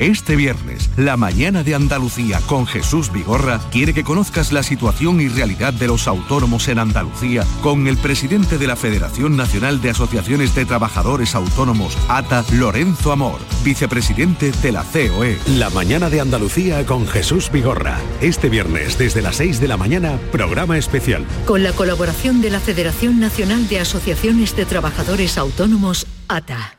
Este viernes, la mañana de Andalucía con Jesús Vigorra quiere que conozcas la situación y realidad de los autónomos en Andalucía con el presidente de la Federación Nacional de Asociaciones de Trabajadores Autónomos, ATA, Lorenzo Amor, vicepresidente de la COE. La mañana de Andalucía con Jesús Vigorra. Este viernes desde las 6 de la mañana, programa especial. Con la colaboración de la Federación Nacional de Asociaciones de Trabajadores Autónomos, ATA.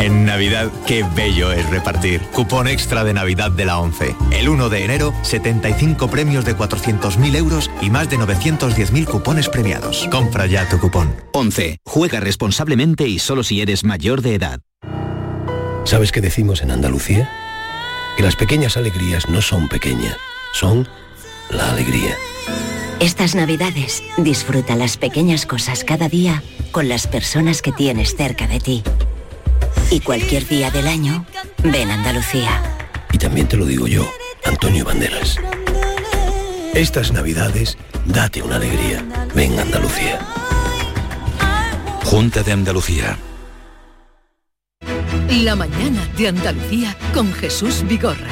En Navidad, qué bello es repartir. Cupón extra de Navidad de la 11. El 1 de enero, 75 premios de 400.000 euros y más de 910.000 cupones premiados. Compra ya tu cupón. 11. Juega responsablemente y solo si eres mayor de edad. ¿Sabes qué decimos en Andalucía? Que las pequeñas alegrías no son pequeñas, son la alegría. Estas navidades disfruta las pequeñas cosas cada día con las personas que tienes cerca de ti. Y cualquier día del año, ven Andalucía. Y también te lo digo yo, Antonio Banderas. Estas navidades, date una alegría. Ven Andalucía. Junta de Andalucía. La mañana de Andalucía con Jesús Vigorra.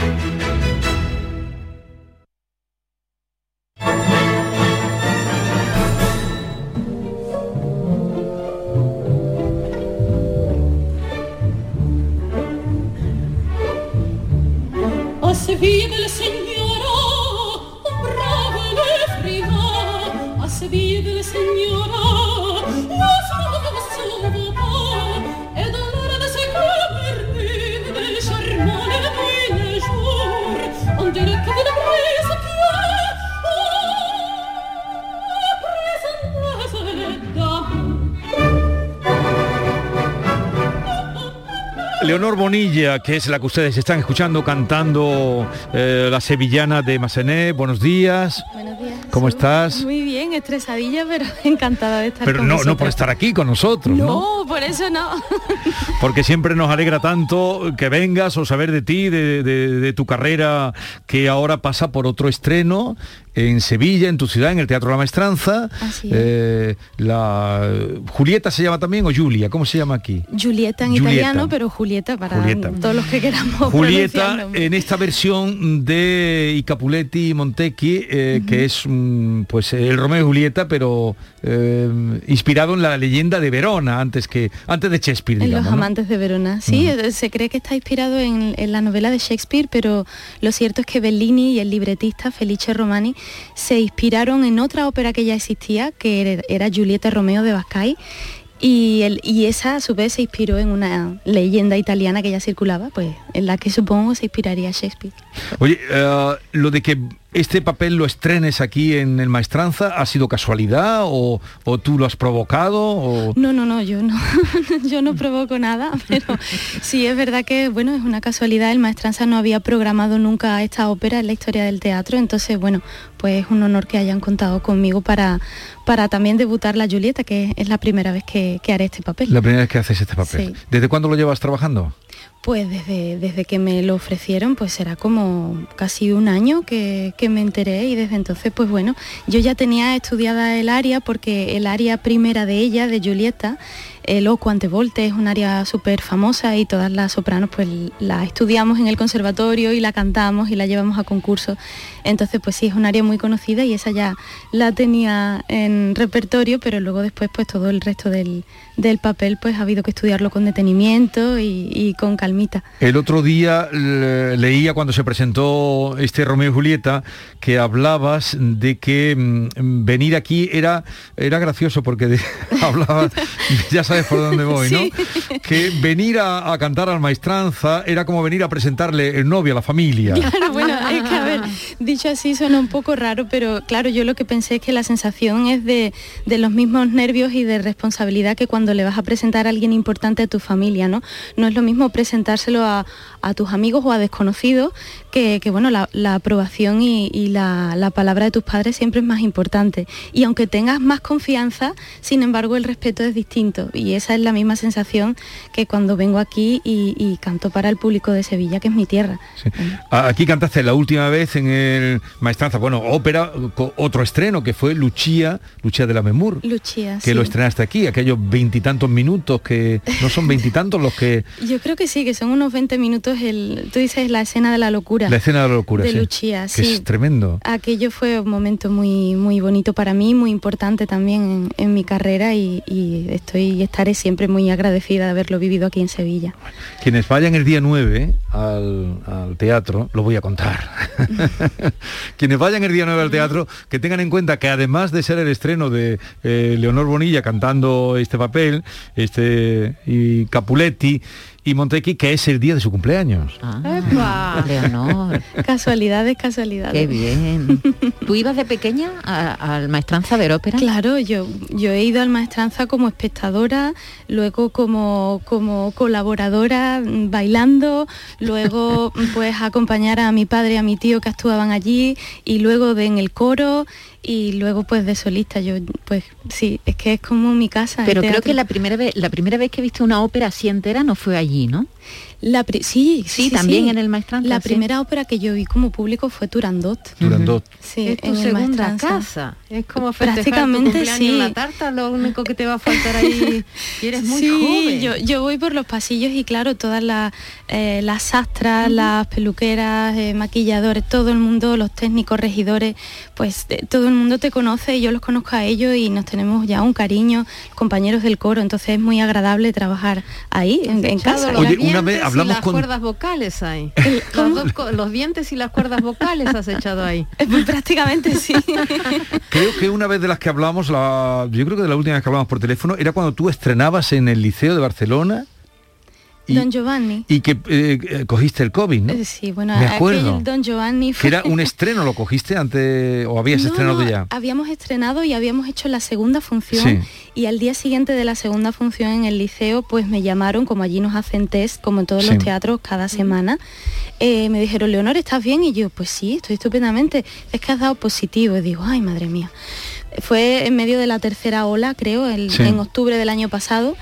Bonilla, que es la que ustedes están escuchando cantando eh, la sevillana de Massenet. Buenos días. Buenos días. ¿Cómo estás? Muy bien, estresadilla, pero *laughs* encantada de estar Pero con no, no por estar aquí con nosotros, ¿no? No, por eso no. *laughs* Porque siempre nos alegra tanto que vengas o saber de ti, de, de- de tu carrera que ahora pasa por otro estreno en Sevilla, en tu ciudad, en el Teatro La Maestranza. Así es. Eh, la Julieta se llama también o Julia, ¿cómo se llama aquí? Julieta en Julieta. italiano, pero Julieta para Julieta. todos los que queramos Julieta, en esta versión de I Capuletti y Montecchi, eh, que es mm, pues el Romeo y Julieta, pero eh, inspirado en la leyenda de Verona, antes que antes de Shakespeare, En digamos. Los ¿no? amantes de Verona. Sí, eh, se cree que está inspirado en, en la novela de Shakespeare, pero lo cierto es que Bellini y el libretista Felice Romani se inspiraron en otra ópera que ya existía, que era, y Romeo de Bascay. Y, y esa a su vez se inspiró en una leyenda italiana que ya circulaba, pues en la que supongo se inspiraría Shakespeare. Oye, eh, lo de que este papel lo estrenes aquí en el Maestranza, ¿ha sido casualidad o, o tú lo has provocado? O... No, no, no, yo no, *laughs* yo no provoco nada, *laughs* pero sí es verdad que bueno, es una casualidad, el Maestranza no había programado nunca esta ópera en la historia del teatro, entonces bueno, pues es un honor que hayan contado conmigo para, para también debutar la Julieta, que es la primera vez que, que haré este papel. La primera vez que haces este papel. Sí. ¿Desde cuándo lo llevas trabajando? Pues desde, desde que me lo ofrecieron, pues será como casi un año que, que me enteré y desde entonces, pues bueno, yo ya tenía estudiada el área porque el área primera de ella, de Julieta, el O Quante Volte, es un área súper famosa y todas las sopranos pues la estudiamos en el conservatorio y la cantamos y la llevamos a concursos. Entonces, pues sí, es un área muy conocida y esa ya la tenía en repertorio, pero luego después pues todo el resto del, del papel pues ha habido que estudiarlo con detenimiento y, y con calmita. El otro día le- leía cuando se presentó este Romeo y Julieta que hablabas de que mm, venir aquí era, era gracioso porque de- *laughs* hablabas, ya sabes por dónde voy, ¿no? Sí. Que venir a, a cantar al maestranza era como venir a presentarle el novio a la familia. Claro, bueno, es que a ver, *laughs* dicho así suena un poco raro, pero claro, yo lo que pensé es que la sensación es de, de los mismos nervios y de responsabilidad que cuando le vas a presentar a alguien importante a tu familia, ¿no? No es lo mismo presentárselo a, a tus amigos o a desconocidos, que, que, bueno, la, la aprobación y, y la, la palabra de tus padres siempre es más importante. Y aunque tengas más confianza, sin embargo el respeto es distinto. Y esa es la misma sensación que cuando vengo aquí y, y canto para el público de Sevilla, que es mi tierra. Sí. Aquí cantaste la última vez en el Maestranza, bueno, ópera, otro estreno que fue Lucia, Lucia de la Memur, Lucia, que sí. lo estrenaste aquí, aquellos 25 veintitantos minutos, que no son veintitantos los que... Yo creo que sí, que son unos 20 minutos, el, tú dices la escena de la locura. La escena de la locura, De sí, Lucia, que sí. es tremendo. Aquello fue un momento muy, muy bonito para mí, muy importante también en, en mi carrera y, y estoy y estaré siempre muy agradecida de haberlo vivido aquí en Sevilla. Quienes vayan el día 9 al, al teatro, lo voy a contar. *laughs* Quienes vayan el día 9 al teatro, que tengan en cuenta que además de ser el estreno de eh, Leonor Bonilla cantando este papel, este y Capuletti y Montequi, que es el día de su cumpleaños. ¡Epa! Leonor. Casualidades, casualidades. Qué bien. ¿Tú ibas de pequeña a- al maestranza de ópera? Claro, yo, yo he ido al maestranza como espectadora, luego como, como colaboradora mm, bailando, luego *laughs* pues a acompañar a mi padre y a mi tío que actuaban allí y luego de en el coro y luego pues de solista. Yo pues sí, es que es como mi casa. Pero creo que la primera vez, la primera vez que viste una ópera así entera no fue allí, ¿no? La pri- sí, Sí, también en el maestranza. La sí. primera ópera que yo vi como público fue Turandot. Turandot. Sí, es tu en el segunda Maestranza. casa. Es como Prácticamente tu sí. en la tarta, lo único que te va a faltar ahí. *laughs* Y eres muy sí, joven. Yo, yo voy por los pasillos y claro, todas las, eh, las sastras, las peluqueras, eh, maquilladores, todo el mundo, los técnicos, regidores, pues eh, todo el mundo te conoce, y yo los conozco a ellos y nos tenemos ya un cariño, compañeros del coro, entonces es muy agradable trabajar ahí, en, casa. los Oye, una vez y hablamos las con- cuerdas vocales ahí. Las *laughs* dos co- los dientes y las cuerdas vocales has echado ahí. *laughs* Prácticamente sí. *laughs* Creo que una vez de las que hablamos, la, yo creo que de la última vez que hablamos por teléfono, era cuando tú estrenabas en el Liceo de Barcelona y, Don Giovanni. y que eh, cogiste el COVID, ¿no? Eh, Sí, bueno, Me aquel acuerdo. Don Giovanni Que fue... era un *laughs* estreno, ¿lo cogiste antes o habías No, estrenado no, ya? Habíamos estrenado y habíamos hecho la segunda función Sí. y al día siguiente de la segunda función en el liceo pues me llamaron, como allí nos hacen test, como en todos Sí. los teatros cada semana, eh, me dijeron, Leonor, ¿estás bien? Y yo, pues sí, estoy estupendamente, es que has dado positivo. Y digo, ay, madre mía. Fue en medio de la tercera ola, creo, el- Sí. en octubre del año pasado.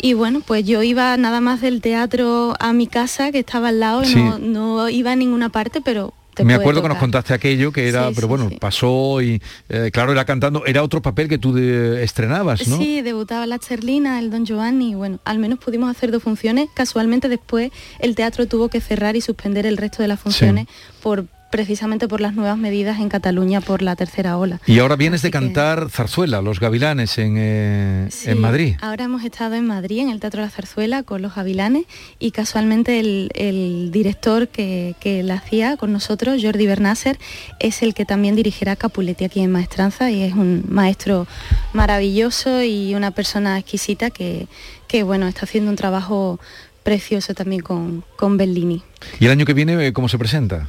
Y bueno, pues yo iba nada más del teatro a mi casa, que estaba al lado, y Sí. no, no iba a ninguna parte, pero Me acuerdo que nos contaste aquello que era, Sí, pero sí, bueno, sí. pasó y eh, claro, era cantando, era otro papel que tú de- estrenabas, ¿no? Sí, debutaba la Cherlina, el Don Giovanni, y bueno, al menos pudimos hacer dos funciones. Casualmente después el teatro tuvo que cerrar y suspender el resto de las funciones por precisamente por las nuevas medidas en Cataluña por la tercera ola. Y ahora vienes de cantar Zarzuela, Los Gavilanes en, eh, Sí, en Madrid. Ahora hemos estado en Madrid, en el Teatro de la Zarzuela, con los Gavilanes, y casualmente el, el director que, que la hacía con nosotros, Jordi Bernasser, es el que también dirigirá Capuletti aquí en Maestranza, y es un maestro maravilloso y una persona exquisita que, que bueno, está haciendo un trabajo precioso también con, con Bellini. ¿Y el año que viene eh, cómo se presenta?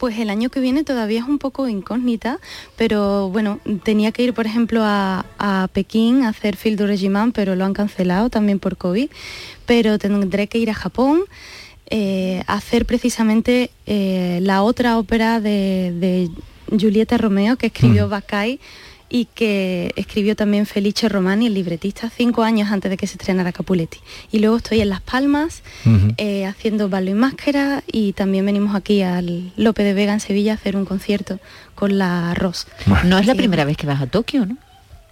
Pues el año que viene todavía es un poco incógnita, pero bueno, tenía que ir, por ejemplo, a, a Pekín a hacer Field du Regiment, pero lo han cancelado también por COVID. Pero tendré que ir a Japón eh, a hacer precisamente eh, la otra ópera de, de Giulietta Romeo que escribió Bacay y que escribió también Felice Romani, el libretista, cinco años antes de que se estrenara Capuletti. Y luego estoy en Las Palmas eh, haciendo Ballo y Máscara y también venimos aquí al Lope de Vega en Sevilla a hacer un concierto con la Ross. No es la Sí. primera vez que vas a Tokio, ¿no?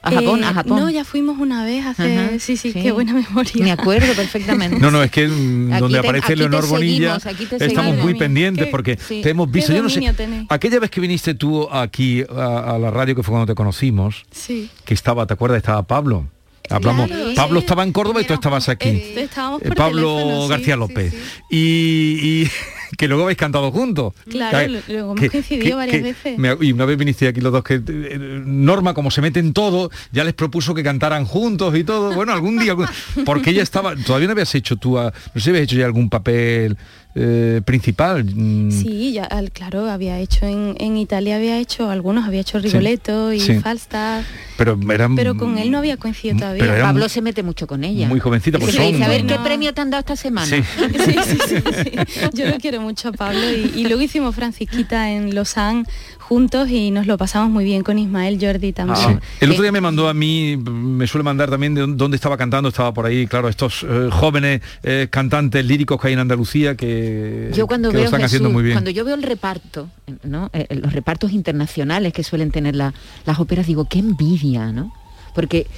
A Japón, Eh, a Japón. No, ya fuimos una vez hace... Ajá, sí, sí, sí. qué buena memoria. Me acuerdo perfectamente. No, no, es que donde te- aparece Leonor Bonilla seguimos, estamos muy pendientes qué- porque sí. te hemos visto, yo no sé, aquella vez que viniste tú aquí a, a la radio, que fue cuando te conocimos, Sí. que estaba, ¿te acuerdas? Estaba Pablo. Hablamos, Claro, Pablo sí. estaba en Córdoba y tú estabas aquí. Eh, estábamos Eh, por Pablo teléfono, García sí, López. sí. Y, y que luego habéis cantado juntos. Claro, Que- luego hemos que- coincidido que- varias veces. me- y una vez viniste aquí los dos que eh, Norma, como se mete en todo, ya les propuso que cantaran juntos y todo. Bueno, algún día, algún- porque ella estaba, todavía no habías hecho tú, a- no sé si habías hecho ya algún papel eh, principal. mm, Sí, ya, al- claro, había hecho en, en Italia, había hecho algunos, había hecho Rigoletto y sí. Falstaff, Pero eran pero con él no había coincidido todavía. pero Pablo se mete mucho con ella. muy jovencita, Que pues son- dice, a ver, ¿qué No. premio te han dado esta semana? Sí. *laughs* Sí, sí, sí, sí. Yo lo quiero mucho a Pablo y, y luego hicimos Francisquita en Lausanne juntos y nos lo pasamos muy bien con Ismael Jordi también. Sí. El otro día me mandó a mí, me suele mandar también de dónde estaba cantando, estaba por ahí, claro, estos eh, jóvenes eh, cantantes líricos que hay en Andalucía que, Yo cuando que lo veo están Jesús, haciendo muy bien. cuando yo veo el reparto, ¿no? Eh, los repartos internacionales que suelen tener la- las óperas, digo, qué envidia, ¿no? Porque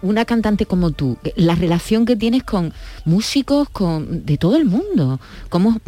una cantante como tú, la relación que tienes con músicos con, de todo el mundo, ¿cómo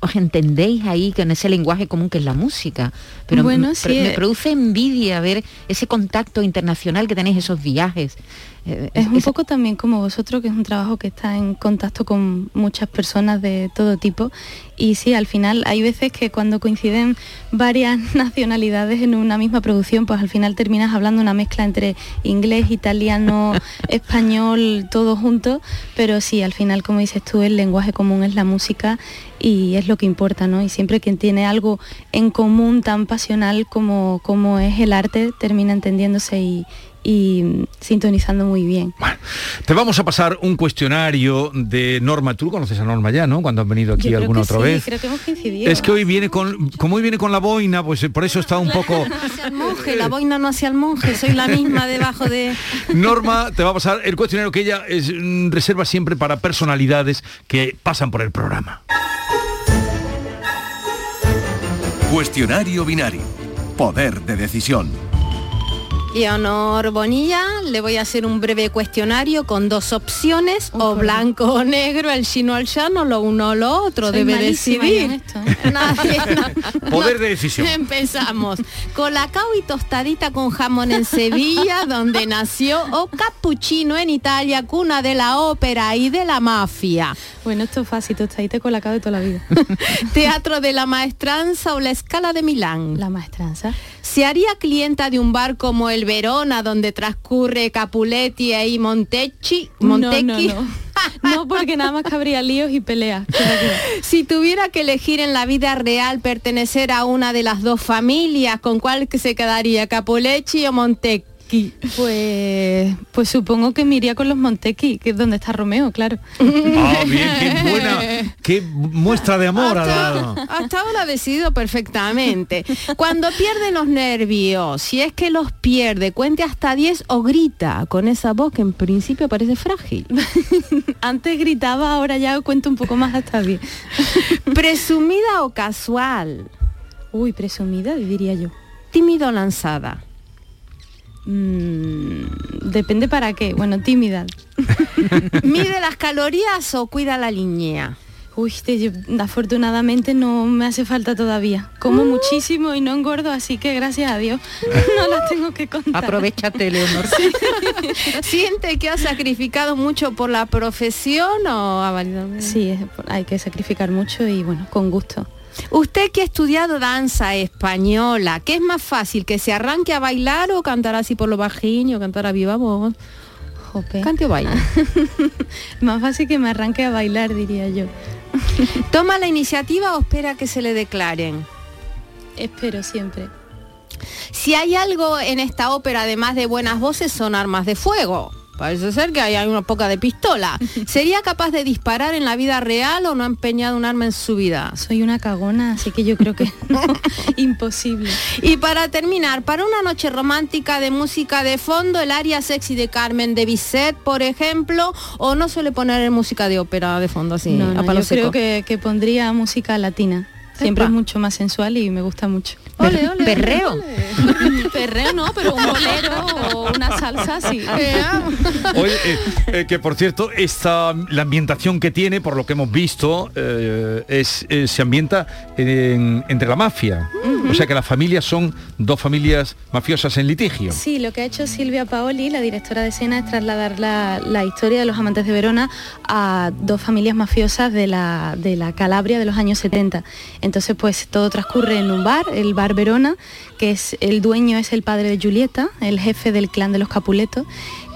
os entendéis ahí con ese lenguaje común que es la música? Pero Bueno, me, sí, me eh. produce envidia ver ese contacto internacional que tenéis, esos viajes. Eh, Es un poco también como vosotros, que es un trabajo que está en contacto con muchas personas de todo tipo. Y sí, al final hay veces que cuando coinciden varias *laughs* nacionalidades en una misma producción, pues al final terminas hablando una mezcla entre inglés, italiano, *laughs* español, todo junto. Pero sí, al final, como dices tú, el lenguaje común es la música y es lo que importa, ¿no? Y siempre quien tiene algo en común tan pasional como, como es el arte, termina entendiéndose y, y mm, sintonizando muy bien. Te vamos a pasar un cuestionario de Norma. Tú conoces a Norma ya, ¿no? Cuando han venido aquí Yo creo alguna que otra sí, vez. Creo que hemos coincidido. Es que hoy viene con, como hoy viene con la boina, pues eh, por eso está un poco. Hacia el monje, la boina no hacia el monje, soy la misma debajo de... Norma te va a pasar el cuestionario que ella es, mm, reserva siempre para personalidades que pasan por el programa. Cuestionario binario. Poder de decisión. Leonor Bonilla, le voy a hacer un breve cuestionario con dos opciones, o blanco o negro, el chino al llano, lo uno o lo otro, Soy debe decidir. esto, ¿eh? *laughs* Nadie, no. Poder de decisión. *laughs* Empezamos. Colacao y tostadita con jamón en Sevilla, *laughs* donde nació, o cappuccino en Italia, cuna de la ópera y de la mafia. Bueno, esto es fácil, tostadita colacao de toda la vida. Teatro de la Maestranza o la Escala de Milán. La Maestranza. ¿Se haría clienta de un bar como el Verona, donde transcurre Capuletti y Montecchi? Montecchi? No, no, *laughs* no. No, porque nada más que habría líos y peleas. Si tuviera que elegir en la vida real pertenecer a una de las dos familias, ¿con cuál que se quedaría? ¿Capuletti o Montecchi? Pues, pues supongo que me iría con los Montequi, que es donde está Romeo, claro. Ah, bien, qué buena, qué muestra de amor ha dado. Hasta ahora ha decidido perfectamente. Cuando pierde los nervios, si es que los pierde, cuente hasta 10 o grita con esa voz que en principio parece frágil. *laughs* Antes gritaba, ahora ya cuento un poco más hasta 10. Presumida o casual. Uy, presumida, diría yo. Tímido o lanzada. Mm, depende para qué. Bueno, tímida. *laughs* ¿Mide las calorías o cuida la línea? Uy, te- yo- afortunadamente no me hace falta todavía. Como Mm. muchísimo y no engordo, así que gracias a Dios *laughs* no las tengo que contar. Aprovechate, Leonor. *laughs* ¿Siente que ha sacrificado mucho por la profesión o ha valido? Sí, hay que sacrificar mucho y bueno, con gusto. Usted que ha estudiado danza española, ¿qué es más fácil? ¿Que se arranque a bailar o cantar así por lo bajín o cantar a viva voz? Jope. Cante o baile. *laughs* Más fácil que me arranque a bailar, diría yo. *laughs* ¿Toma la iniciativa o espera que se le declaren? Espero siempre. Si hay algo en esta ópera, además de buenas voces, son armas de fuego. Parece ser que hay una poca de pistola. *laughs* ¿Sería capaz de disparar en la vida real o no ha empeñado un arma en su vida? Soy una cagona, así que yo creo que *laughs* no, *laughs* imposible. Y para terminar, para una noche romántica de música de fondo, el área sexy de Carmen de Bizet, por ejemplo, o no suele poner música de ópera de fondo así, no, no, a palo yo creo que, que pondría música latina. Siempre Epa. es mucho más sensual y me gusta mucho. Ole, ole, Perreo. *laughs* Perreo no, pero un bolero o una salsa sí. *laughs* Oye, eh, eh, que por cierto, esta, la ambientación que tiene, por lo que hemos visto, eh, es, eh, se ambienta en- entre la mafia. O sea que las familias son dos familias mafiosas en litigio. Sí, lo que ha hecho Silvia Paoli, la directora de escena, es trasladar la, la historia de los amantes de Verona a dos familias mafiosas de la, de la Calabria de los años 70. Entonces, pues todo transcurre en un bar, el bar Verona, que es el dueño es el padre de Julieta, el jefe del clan de los Capuletos.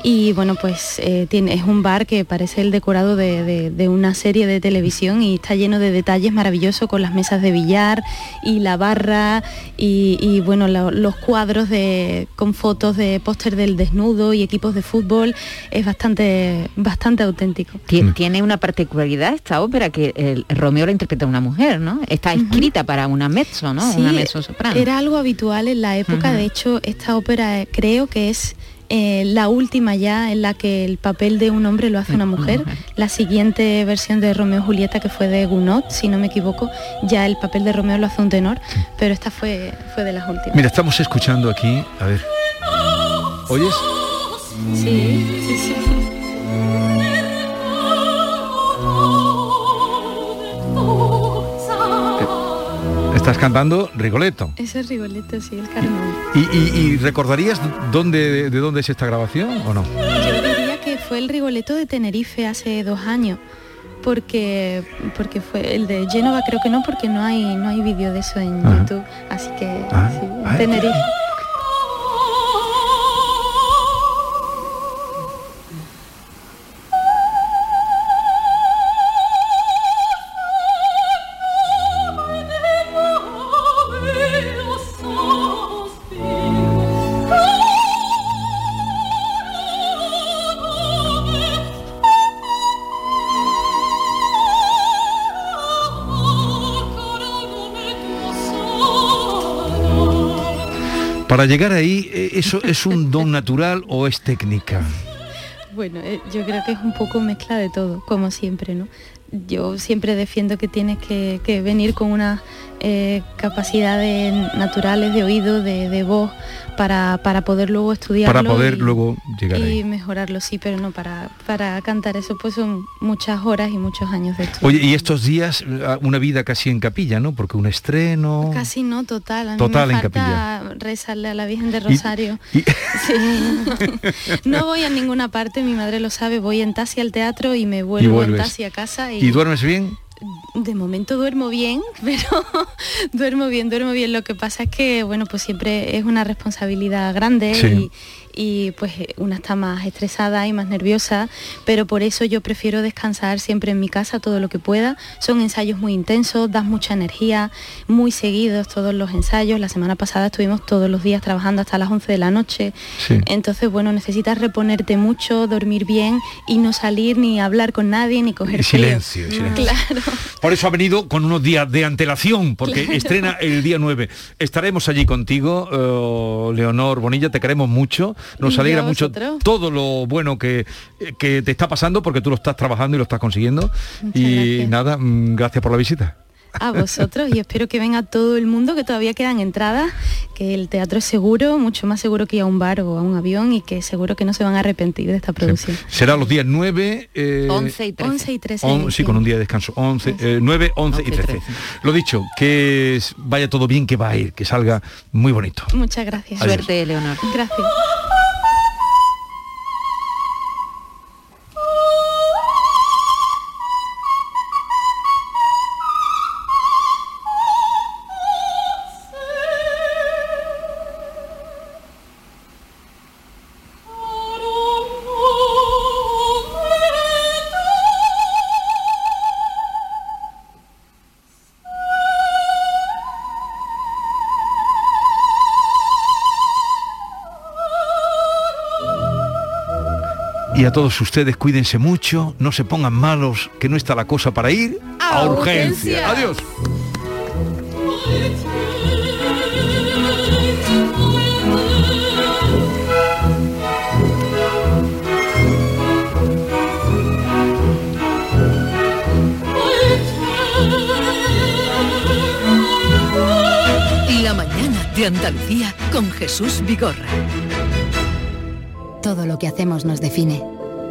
Y bueno, pues eh, tiene, es un bar que parece el decorado de, de- de una serie de televisión y está lleno de detalles maravillosos con las mesas de billar y la barra y, y, bueno, lo- los cuadros de, con fotos de póster del desnudo y equipos de fútbol. Es bastante, bastante auténtico. Tie- Tiene una particularidad esta ópera que el Romeo la interpreta una mujer, ¿no? Está escrita para una mezzo, ¿no? Sí, una mezzo soprano. Era algo habitual en la época, de hecho esta ópera eh, creo que es eh, la última ya en la que el papel de un hombre lo hace una mujer. La siguiente versión de Romeo y Julieta, que fue de Gounod, si no me equivoco, ya el papel de Romeo lo hace un tenor, pero esta fue, fue de las últimas. Mira, estamos escuchando aquí, a ver. ¿Oyes? Sí, sí, sí. Estás cantando Rigoletto. Ese es Rigoletto, sí, el Carmón. ¿Y, y- y recordarías dónde, de dónde es esta grabación o no? Yo diría que fue el Rigoletto de Tenerife hace dos años. Porque, porque fue el de Génova creo que no porque no hay no hay vídeo de eso en Ajá. YouTube así que Ah, sí, ah, Tenerife Para llegar ahí, eh, ¿eso es un don natural o es técnica? Bueno, eh, yo creo que es un poco mezcla de todo, como siempre, ¿no? Yo siempre defiendo que tienes que, que venir con unas eh, capacidades naturales de oído, de, de voz, para, para poder luego estudiarlo. Para poder y- luego llegar y ahí. mejorarlo, sí, pero no, para, para cantar eso pues son muchas horas y muchos años de estudio. Oye, y estos días eh, una vida casi en capilla, ¿no? Porque un estreno... Casi no, total. A mí Total me en falta rezarle a la Virgen de Rosario. y- *laughs* Sí. no voy a ninguna parte, mi madre lo sabe, voy en taxi al teatro y me vuelvo en vuelves. taxi a casa. ¿Y duermes bien? De momento duermo bien, *laughs* pero duermo bien, duermo bien. Lo que pasa es que, bueno, pues siempre es una responsabilidad grande Sí. Y, pues una está más estresada y más nerviosa, pero por eso yo prefiero descansar siempre en mi casa todo lo que pueda. Son ensayos muy intensos, das mucha energía, muy seguidos todos los ensayos. La semana pasada estuvimos todos los días trabajando hasta las 11 de la noche. Sí. Entonces, bueno, necesitas reponerte mucho, dormir bien y no salir ni hablar con nadie ni coger Y frío. silencio, silencio. Claro. Por eso ha venido con unos días de antelación, porque Claro. estrena el día 9. Estaremos allí contigo, eh, Leonor Bonilla, te queremos mucho. Nos alegra mucho todo lo bueno que, que te está pasando, porque tú lo estás trabajando y lo estás consiguiendo. Muchas y gracias. nada, mm, gracias por la visita. a vosotros y espero que venga todo el mundo, que todavía quedan entradas, que el teatro es seguro, mucho más seguro que ir a un bar o a un avión y que seguro que no se van a arrepentir de esta producción. Será los días 9... eh, 11 y 13. 11 y 13 de on- sí, con un día de descanso. 11, eh, 9, 11 y 13. Lo dicho, que vaya todo bien, que va a ir, que salga muy bonito. Muchas gracias. Adiós. Suerte, Leonor. Gracias. A todos ustedes cuídense mucho, no se pongan malos, que no está la cosa para ir a, A urgencia. urgencia. Adiós. La mañana de Andalucía con Jesús Vigorra. Todo lo que hacemos nos define.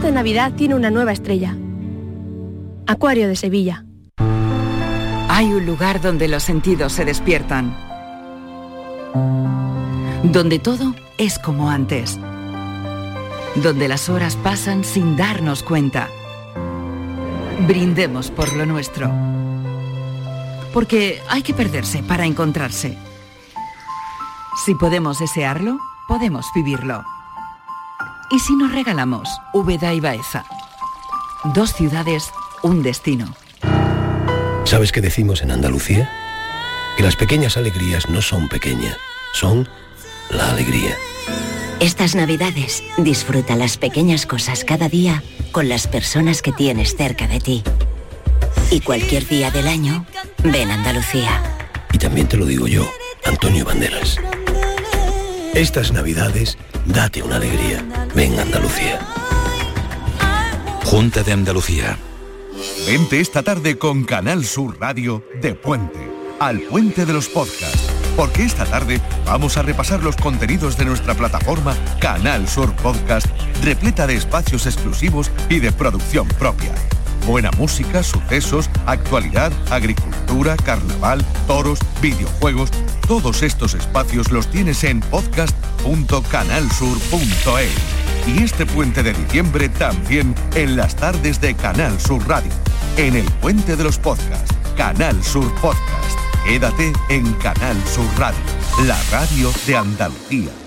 Esta Navidad tiene una nueva estrella. Acuario de Sevilla. Hay un lugar donde los sentidos se despiertan. Donde todo es como antes. Donde las horas pasan sin darnos cuenta. Brindemos por lo nuestro. Porque hay que perderse para encontrarse. Si podemos desearlo, podemos vivirlo. ¿Y si nos regalamos Úbeda y Baeza? Dos ciudades, un destino. ¿Sabes qué decimos en Andalucía? Que las pequeñas alegrías no son pequeñas, son la alegría. Estas navidades disfruta las pequeñas cosas cada día con las personas que tienes cerca de ti. Y cualquier día del año, ven a Andalucía. Y también te lo digo yo, Antonio Banderas. Estas navidades, date una alegría. Ven Andalucía. Junta de Andalucía. Vente esta tarde con Canal Sur Radio de Puente, al Puente de los Podcasts. Porque esta tarde vamos a repasar los contenidos de nuestra plataforma Canal Sur Podcast, repleta de espacios exclusivos y de producción propia. Buena música, sucesos, actualidad, agricultura, carnaval, toros, videojuegos. Todos estos espacios los tienes en podcast.canalsur.es. Y este puente de diciembre también en las tardes de Canal Sur Radio. En el puente de los podcasts, Canal Sur Podcast. Quédate en Canal Sur Radio, la radio de Andalucía.